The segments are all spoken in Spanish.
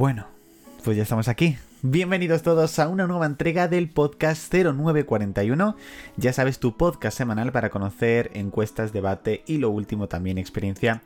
Bueno, pues ya estamos aquí. Bienvenidos todos a una nueva entrega del podcast 0941. Ya sabes, tu podcast semanal para conocer encuestas, debate y lo último también experiencia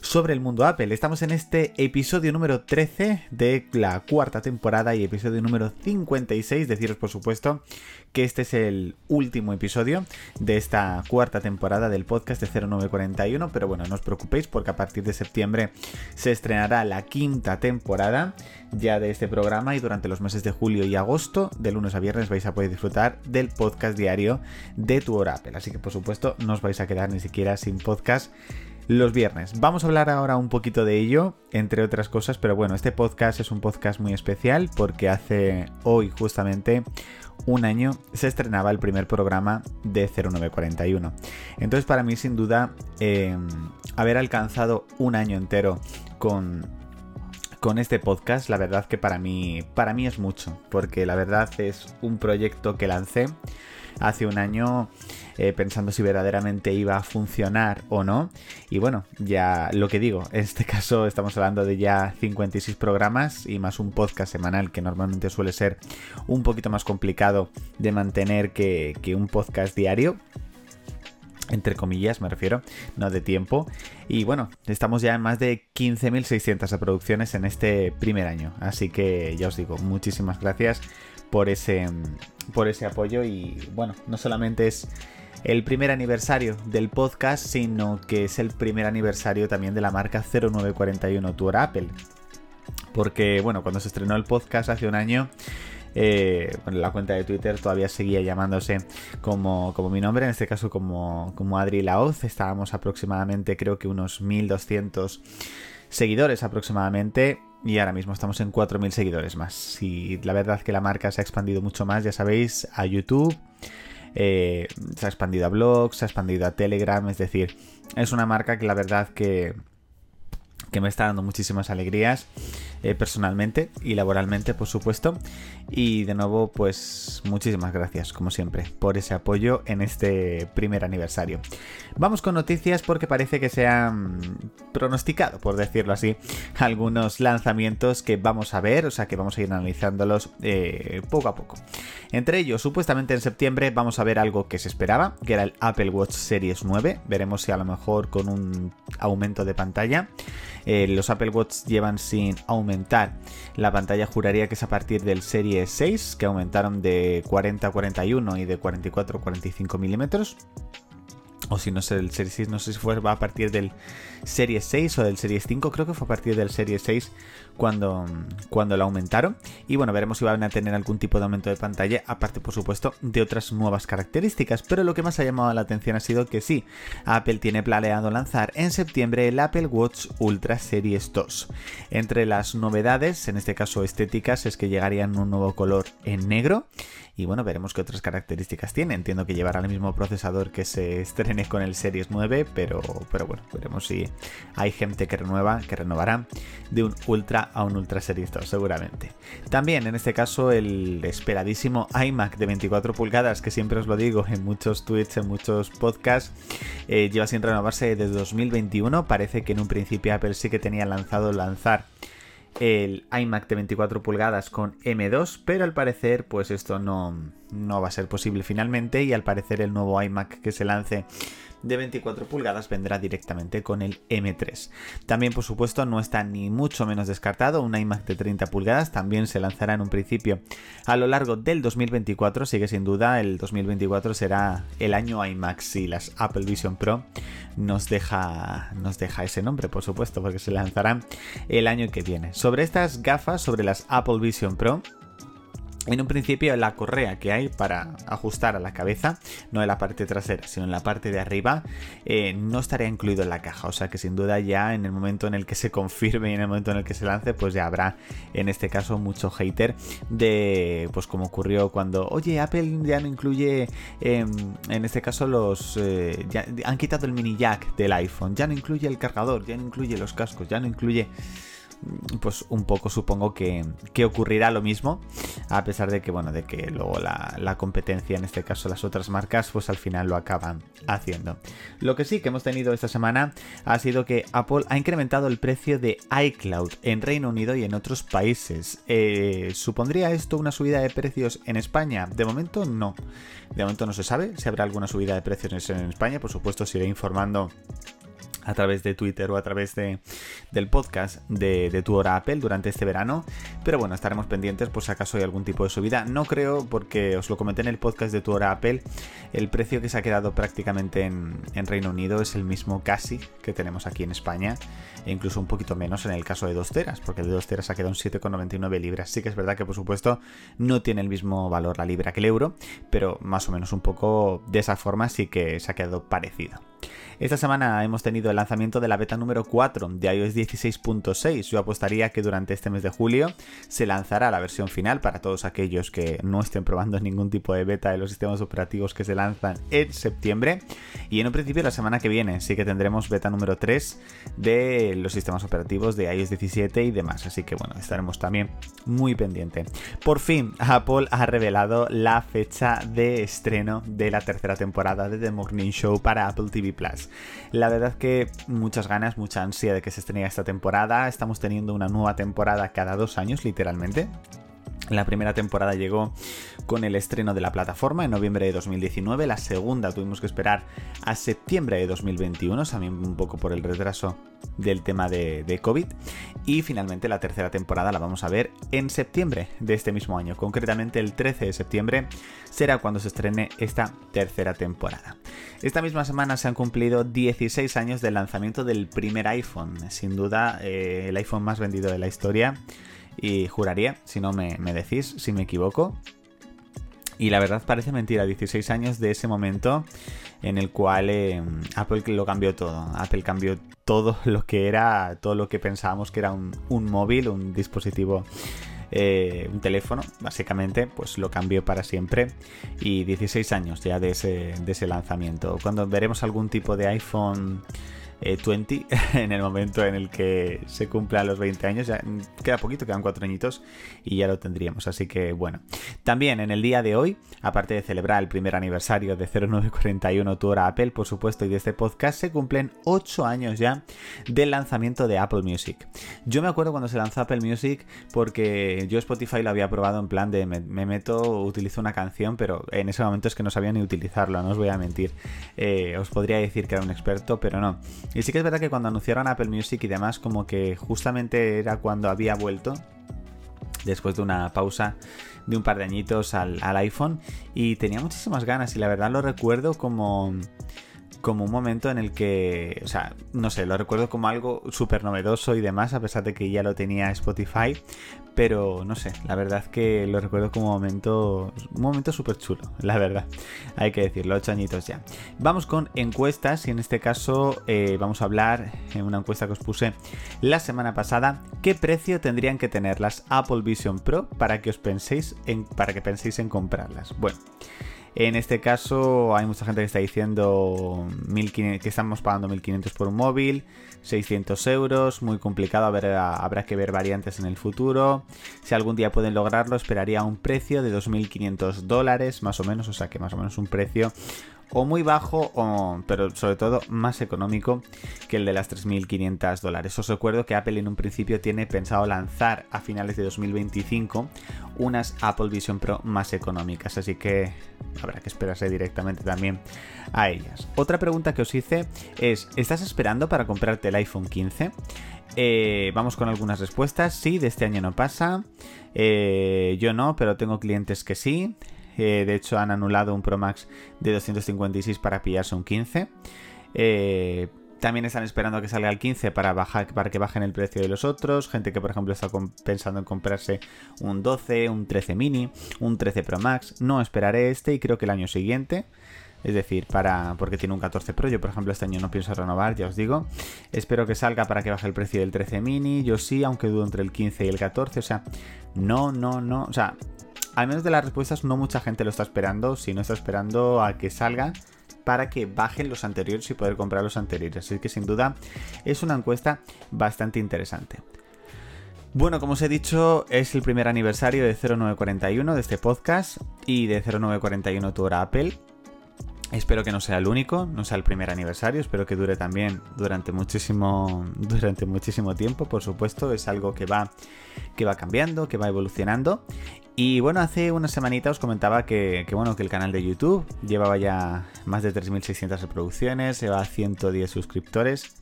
sobre el mundo Apple. Estamos en este episodio número 13 de la cuarta temporada y episodio número 56. Deciros, por supuesto, que este es el último episodio de esta cuarta temporada del podcast de 0941. Pero bueno, no os preocupéis porque a partir de septiembre se estrenará la quinta temporada ya de este programa y durante los meses de julio y agosto, de lunes a viernes, vais a poder disfrutar del podcast diario de tu hora Apple. Así que por supuesto no os vais a quedar ni siquiera sin podcast los viernes. Vamos a hablar ahora un poquito de ello, entre otras cosas, pero bueno, este podcast es un podcast muy especial porque hace hoy justamente un año se estrenaba el primer programa de 0941. Entonces para mí sin duda em, haber alcanzado un año entero con con este podcast, la verdad que para mí, para mí es mucho, porque la verdad es un proyecto que lancé hace un año eh, pensando si verdaderamente iba a funcionar o no. Y bueno, ya lo que digo, en este caso estamos hablando de ya 56 programas y más un podcast semanal que normalmente suele ser un poquito más complicado de mantener que, que un podcast diario entre comillas me refiero, no de tiempo. Y bueno, estamos ya en más de 15.600 reproducciones en este primer año. Así que ya os digo, muchísimas gracias por ese, por ese apoyo. Y bueno, no solamente es el primer aniversario del podcast, sino que es el primer aniversario también de la marca 0941 Tour Apple. Porque bueno, cuando se estrenó el podcast hace un año eh, la cuenta de Twitter todavía seguía llamándose como, como mi nombre, en este caso como, como Adri Laoz. Estábamos aproximadamente, creo que unos 1200 seguidores aproximadamente. Y ahora mismo estamos en 4.000 seguidores más. Y la verdad que la marca se ha expandido mucho más, ya sabéis, a YouTube. Eh, se ha expandido a blogs, se ha expandido a Telegram. Es decir, es una marca que la verdad que, que me está dando muchísimas alegrías. Eh, personalmente y laboralmente, por supuesto. Y de nuevo, pues muchísimas gracias, como siempre, por ese apoyo en este primer aniversario. Vamos con noticias porque parece que se han pronosticado, por decirlo así, algunos lanzamientos que vamos a ver, o sea que vamos a ir analizándolos eh, poco a poco. Entre ellos, supuestamente en septiembre vamos a ver algo que se esperaba, que era el Apple Watch Series 9. Veremos si a lo mejor con un aumento de pantalla. Eh, los Apple Watch llevan sin aumentar. La pantalla juraría que es a partir del Serie 6, que aumentaron de 40 a 41 y de 44 a 45 milímetros. O si no sé, el Series 6, no sé si fue a partir del Series 6 o del Series 5, creo que fue a partir del Series 6 cuando, cuando lo aumentaron. Y bueno, veremos si van a tener algún tipo de aumento de pantalla, aparte por supuesto de otras nuevas características. Pero lo que más ha llamado la atención ha sido que sí, Apple tiene planeado lanzar en septiembre el Apple Watch Ultra Series 2. Entre las novedades, en este caso estéticas, es que llegarían un nuevo color en negro y bueno, veremos qué otras características tiene. Entiendo que llevará el mismo procesador que se estrene con el Series 9, pero, pero bueno, veremos si hay gente que renueva, que renovará de un Ultra a un Ultra Series 2, seguramente. También, en este caso, el esperadísimo iMac de 24 pulgadas, que siempre os lo digo en muchos tweets, en muchos podcasts, eh, lleva sin renovarse desde 2021. Parece que en un principio Apple sí que tenía lanzado lanzar el iMac de 24 pulgadas con M2, pero al parecer pues esto no, no va a ser posible finalmente y al parecer el nuevo iMac que se lance de 24 pulgadas vendrá directamente con el M3. También, por supuesto, no está ni mucho menos descartado un iMac de 30 pulgadas, también se lanzará en un principio a lo largo del 2024, sigue sin duda el 2024 será el año iMac si las Apple Vision Pro nos deja, nos deja ese nombre, por supuesto, porque se lanzarán el año que viene. Sobre estas gafas, sobre las Apple Vision Pro, en un principio la correa que hay para ajustar a la cabeza, no en la parte trasera, sino en la parte de arriba, eh, no estaría incluido en la caja. O sea que sin duda ya en el momento en el que se confirme y en el momento en el que se lance, pues ya habrá en este caso mucho hater de, pues como ocurrió cuando, oye, Apple ya no incluye, em, en este caso los, eh, ya han quitado el mini jack del iPhone, ya no incluye el cargador, ya no incluye los cascos, ya no incluye pues un poco supongo que, ocurrirá lo mismo, a pesar de que, bueno, de que luego la, la, competencia, en este caso las otras marcas, pues al final lo acaban haciendo. Lo que sí que hemos tenido esta semana ha sido que Apple ha incrementado el precio de iCloud en Reino Unido y en otros países. Eh, ¿Supondría esto una subida de precios en España? De momento no. De momento no se sabe si habrá alguna subida de precios en España. Por supuesto, os iré informando a través de Twitter o a través de, del podcast de, tu hora Apple durante este verano. Pero bueno, estaremos pendientes por si acaso hay algún tipo de subida. No creo, porque os lo comenté en el podcast de tu hora Apple, el precio que se ha quedado prácticamente en, Reino Unido es el mismo casi que tenemos aquí en España. E incluso un poquito menos en el caso de 2 teras, porque el de 2 teras ha quedado en 7,99 libras. Sí que es verdad que por supuesto no tiene el mismo valor la libra que el euro, pero más o menos un poco de esa forma sí que se ha quedado parecido. Esta semana hemos tenido el lanzamiento de la beta número 4 de iOS 16.6. Yo apostaría que durante este mes de julio se lanzará la versión final para todos aquellos que no estén probando ningún tipo de beta de los sistemas operativos que se lanzan en septiembre. Y en un principio la semana que viene sí que tendremos beta número 3 de los sistemas operativos de iOS 17 y demás. Así que bueno, estaremos también muy pendiente. Por fin, Apple ha revelado la fecha de estreno de la tercera temporada de The Morning Show para Apple TV La verdad que muchas ganas, mucha ansia de que se estrene esta temporada. Estamos teniendo una nueva temporada cada dos años, literalmente. La primera temporada llegó con el estreno de la plataforma en noviembre de 2019, la segunda tuvimos que esperar a septiembre de 2021, también un poco por el retraso del tema de, COVID, y finalmente la tercera temporada la vamos a ver en septiembre de este mismo año, concretamente el 13 de septiembre será cuando se estrene esta tercera temporada. Esta misma semana se han cumplido 16 años del lanzamiento del primer iPhone, sin duda eh, el iPhone más vendido de la historia y juraría, si no me, decís, si me equivoco. Y la verdad parece mentira, 16 años de ese momento en el cual eh, Apple lo cambió todo. Apple cambió todo lo que era, todo lo que pensábamos que era un, móvil, un dispositivo, eh, un teléfono, básicamente, pues lo cambió para siempre. Y 16 años ya de ese, de ese lanzamiento. Cuando veremos algún tipo de iPhone 20 eh, en el momento en el que se cumplan los 20 años. Ya queda poquito, quedan cuatro añitos y ya lo tendríamos. Así que bueno. También en el día de hoy, aparte de celebrar el primer aniversario de 0941 Tu Hora Apple, por supuesto, y de este podcast, se cumplen 8 años ya del lanzamiento de Apple Music. Yo me acuerdo cuando se lanzó Apple Music porque yo Spotify lo había probado en plan de me, meto, utilizo una canción, pero en ese momento es que no sabía ni utilizarlo, no os voy a mentir. Eh, os podría decir que era un experto, pero no. Y sí que es verdad que cuando anunciaron Apple Music y demás, como que justamente era cuando había vuelto, después de una pausa de un par de añitos al, iPhone, y tenía muchísimas ganas y la verdad lo recuerdo como como un momento en el que, o sea, no sé, lo recuerdo como algo súper novedoso y demás, a pesar de que ya lo tenía Spotify, pero no sé, la verdad que lo recuerdo como un momento, un momento súper chulo, la verdad, hay que decirlo, ocho añitos ya. Vamos con encuestas y en este caso eh, vamos a hablar en una encuesta que os puse la semana pasada, ¿qué precio tendrían que tener las Apple Vision Pro para que os penséis en, para que penséis en comprarlas? Bueno. En este caso hay mucha gente que está diciendo que estamos pagando 1.500 por un móvil, 600 euros, muy complicado, habrá que ver variantes en el futuro. Si algún día pueden lograrlo, esperaría un precio de 2.500 dólares, más o menos, o sea que más o menos un precio o muy bajo, o, pero sobre todo más económico que el de las 3.500 dólares. Os recuerdo que Apple en un principio tiene pensado lanzar a finales de 2025 unas Apple Vision Pro más económicas, así que habrá que esperarse directamente también a ellas. Otra pregunta que os hice es, ¿estás esperando para comprarte el iPhone 15? Eh, vamos con algunas respuestas. Sí, de este año no pasa. Eh, yo no, pero tengo clientes que sí. Eh, de hecho, han anulado un Pro Max de 256 para pillarse un 15. Eh, también están esperando que salga el 15 para, para que bajen el precio de los otros. Gente que, por ejemplo, está pensando en comprarse un 12, un 13 mini, un 13 Pro Max. No esperaré este y creo que el año siguiente. Es decir, para porque tiene un 14 Pro. Yo, por ejemplo, este año no pienso renovar, ya os digo. Espero que salga para que baje el precio del 13 mini. Yo sí, aunque dudo entre el 15 y el 14. O sea, no, no, no. O sea, al menos de las respuestas, no mucha gente lo está esperando, sino está esperando a que salga para que bajen los anteriores y poder comprar los anteriores. Así que sin duda es una encuesta bastante interesante. Bueno, como os he dicho, es el primer aniversario de 0941 de este podcast y de 0941 tu hora Apple. Espero que no sea el único, no sea el primer aniversario, espero que dure también durante muchísimo, durante muchísimo tiempo, por supuesto, es algo que va, que va cambiando, que va evolucionando. Y bueno, hace una semanita os comentaba que, bueno, que el canal de YouTube llevaba ya más de 3.600 reproducciones, lleva 110 suscriptores.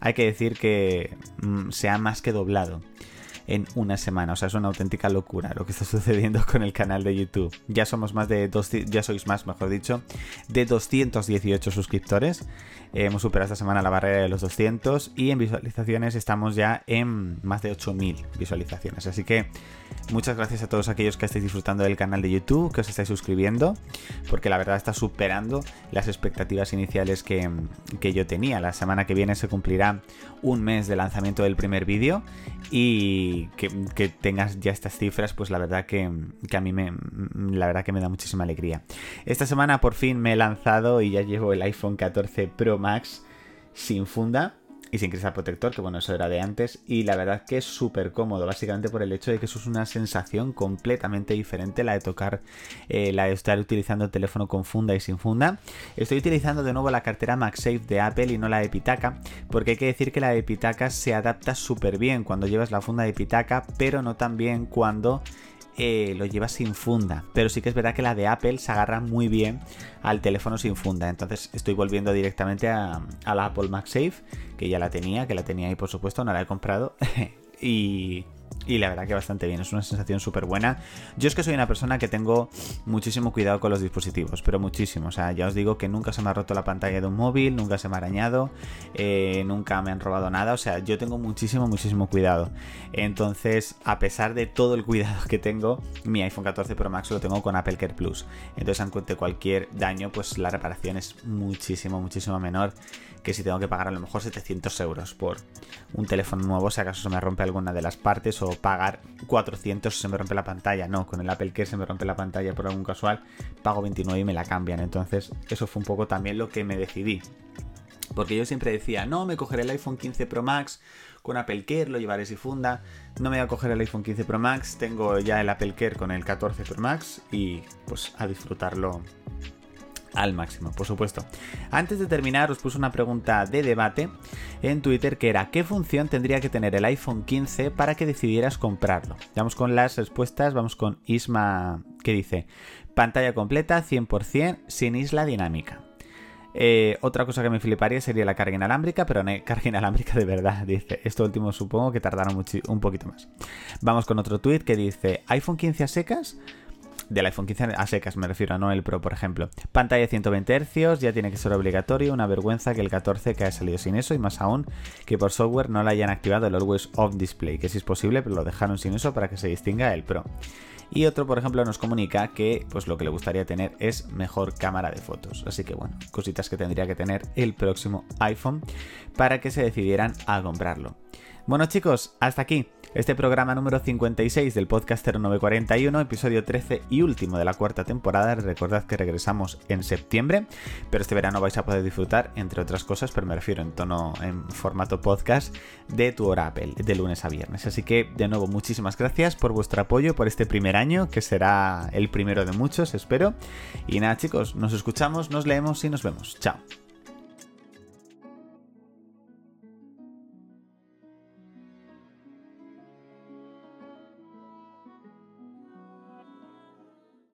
Hay que decir que mm, se ha más que doblado en una semana. O sea, es una auténtica locura lo que está sucediendo con el canal de YouTube. Ya somos más de dos, ya sois más, mejor dicho, de 218 suscriptores. hemos superado esta semana la barrera de los 200 y en visualizaciones estamos ya en más de 8000 visualizaciones. Así que muchas gracias a todos aquellos que estáis disfrutando del canal de YouTube, que os estáis suscribiendo, porque la verdad está superando las expectativas iniciales que, que yo tenía. La semana que viene se cumplirá un mes de lanzamiento del primer vídeo y que, tengas ya estas cifras, pues la verdad que, que, a mí me, la verdad que me da muchísima alegría. Esta semana por fin me he lanzado y ya llevo el iPhone 14 Pro Max sin funda y sin cristal protector, que bueno, eso era de antes, y la verdad que es súper cómodo, básicamente por el hecho de que eso es una sensación completamente diferente, la de tocar, eh, la de estar utilizando el teléfono con funda y sin funda. Estoy utilizando de nuevo la cartera MagSafe de Apple y no la de Pitaca, porque hay que decir que la de Pitaca se adapta súper bien cuando llevas la funda de Pitaca, pero no tan bien cuando eh, lo lleva sin funda. Pero sí que es verdad que la de Apple se agarra muy bien al teléfono sin funda. Entonces estoy volviendo directamente a, a la Apple MagSafe, que ya la tenía, que la tenía ahí por supuesto, no la he comprado. y, y la verdad que bastante bien, es una sensación súper buena. Yo es que soy una persona que tengo muchísimo cuidado con los dispositivos, pero muchísimo. O sea, ya os digo que nunca se me ha roto la pantalla de un móvil, nunca se me ha arañado, eh, nunca me han robado nada. O sea, yo tengo muchísimo, muchísimo cuidado. Entonces, a pesar de todo el cuidado que tengo, mi iPhone 14 Pro Max lo tengo con Apple Care Plus. Entonces, ante cualquier daño, pues la reparación es muchísimo, muchísimo menor que si tengo que pagar a lo mejor 700 euros por un teléfono nuevo si acaso se me rompe alguna de las partes o pagar 400 si se me rompe la pantalla. No, con el Apple Care se me rompe la pantalla por algún casual, pago 29 y me la cambian. Entonces eso fue un poco también lo que me decidí. Porque yo siempre decía, no, me cogeré el iPhone 15 Pro Max con Apple Care, lo llevaré si funda. No me voy a coger el iPhone 15 Pro Max, tengo ya el Apple Care con el 14 Pro Max y pues a disfrutarlo al máximo, por supuesto. Antes de terminar, os puse una pregunta de debate en Twitter que era ¿qué función tendría que tener el iPhone 15 para que decidieras comprarlo? Vamos con las respuestas, vamos con Isma que dice pantalla completa 100% sin isla dinámica. Eh, otra cosa que me fliparía sería la carga inalámbrica, pero no carga inalámbrica de verdad, dice. Esto último supongo que tardará un poquito más. Vamos con otro tweet que dice iPhone 15 a secas del iPhone 15 a secas, me refiero a no el Pro, por ejemplo. Pantalla de 120 Hz, ya tiene que ser obligatorio, una vergüenza que el 14 que haya salido sin eso y más aún que por software no le hayan activado el Always Off Display, que sí es posible, pero lo dejaron sin eso para que se distinga el Pro. Y otro, por ejemplo, nos comunica que pues lo que le gustaría tener es mejor cámara de fotos. Así que bueno, cositas que tendría que tener el próximo iPhone para que se decidieran a comprarlo. Bueno chicos, hasta aquí este programa número 56 del podcast 0941, episodio 13 y último de la cuarta temporada. Recordad que regresamos en septiembre, pero este verano vais a poder disfrutar, entre otras cosas, pero me refiero en tono, en formato podcast, de tu hora Apple, de lunes a viernes. Así que, de nuevo, muchísimas gracias por vuestro apoyo, por este primer año, que será el primero de muchos, espero. Y nada chicos, nos escuchamos, nos leemos y nos vemos. Chao.